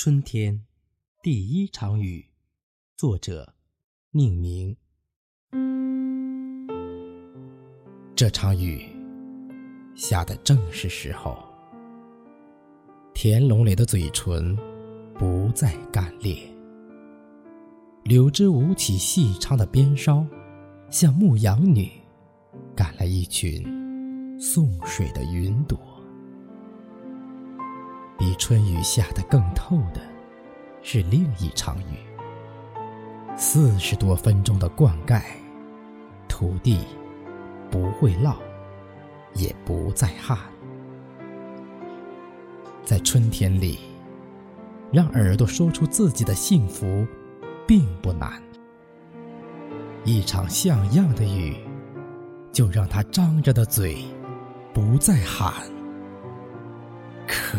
春天，第一场雨，作者：宁明。这场雨下的正是时候。田龙磊的嘴唇不再干裂，柳枝舞起细长的鞭梢，像牧羊女赶来一群送水的云朵。比春雨下得更透的，是另一场雨。四十多分钟的灌溉，土地不会涝，也不再旱。在春天里，让耳朵说出自己的幸福，并不难。一场像样的雨，就让他张着的嘴不再喊，可。